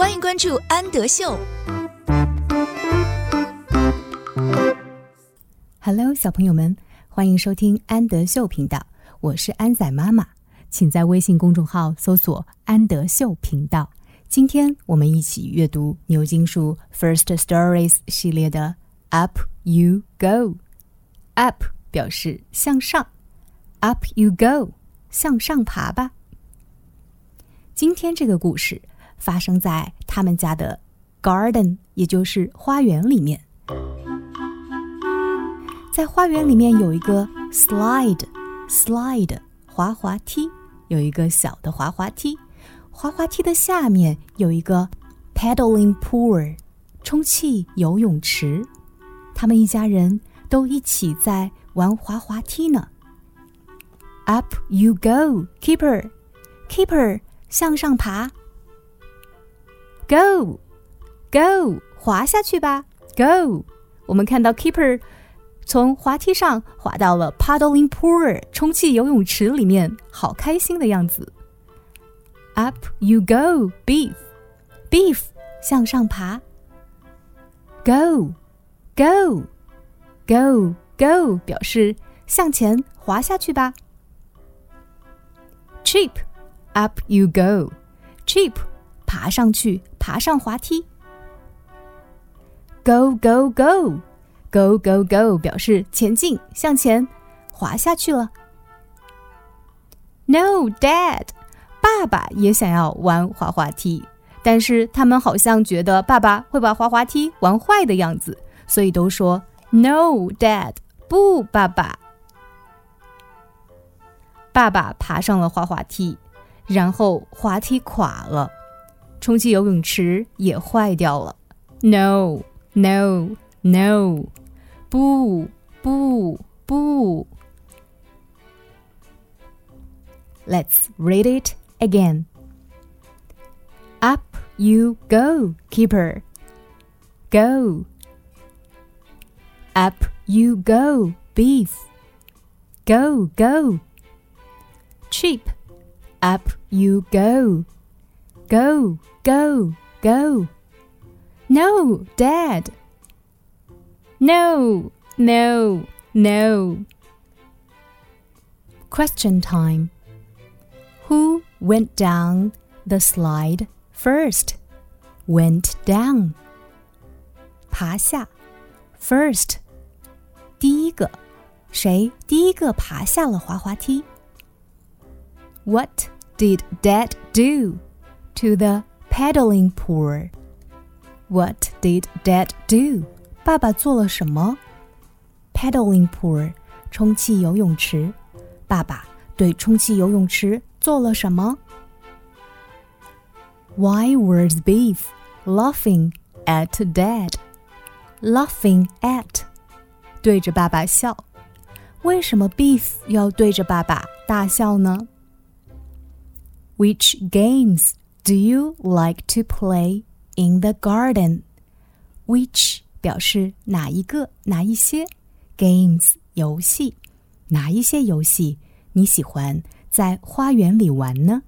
欢迎关注安德秀。Hello，小朋友们，欢迎收听安德秀频道，我是安仔妈妈，请在微信公众号搜索“安德秀频道”。今天我们一起阅读牛津树 First Stories 系列的 Up You Go。Up 表示向上，Up You Go，向上爬吧。今天这个故事发生在他们家的 garden，也就是花园里面。在花园里面有一个 slide，slide 滑滑梯，有一个小的滑滑梯。滑滑梯的下面有一个 paddling pool，充气游泳池。他们一家人都一起在玩滑滑梯呢。Up you go, keeper, keeper，向上爬。Go, go，滑下去吧。Go，我们看到 Kipper 从滑梯上滑到了 paddling pool 充气游泳池里面，好开心的样子。Up you go, Biff, Biff，向上爬。Go, go, go, go，表示向前滑下去吧。Chip, up you go, Chip，爬上去。爬上滑梯。Go, go, go. Go go go 表示前进，向前，滑下去了。No, Dad，爸爸也想要玩滑滑梯，但是他们好像觉得爸爸会把滑滑梯玩坏的样子，所以都说 No, Dad，不，爸爸。爸爸爬上了滑滑梯，然后滑梯垮了，充气游泳池也坏掉了。No, no, no，不不不。Let's read it again. Up you go, Kipper. Go. Up you go, Biff. Go, go. Chip. Up you go, Go, go, go. No, Dad. No, no, no. Question time. Who went down the slide first? Went down. 爬下，first，第一个，谁第一个爬下了滑滑梯？What did Dad do to the paddling pool. What did Dad do? 爸爸做了什么？Paddling pool，充气游泳池。爸爸对充气游泳池做了什么？Why was Biff laughing at Dad? Laughing at，对着爸爸笑。为什么 Biff 要对着爸爸大笑呢？Which games do you like to play in the garden? Which 表示哪一个、哪一些 games 游戏，哪一些游戏你喜欢在花园里玩呢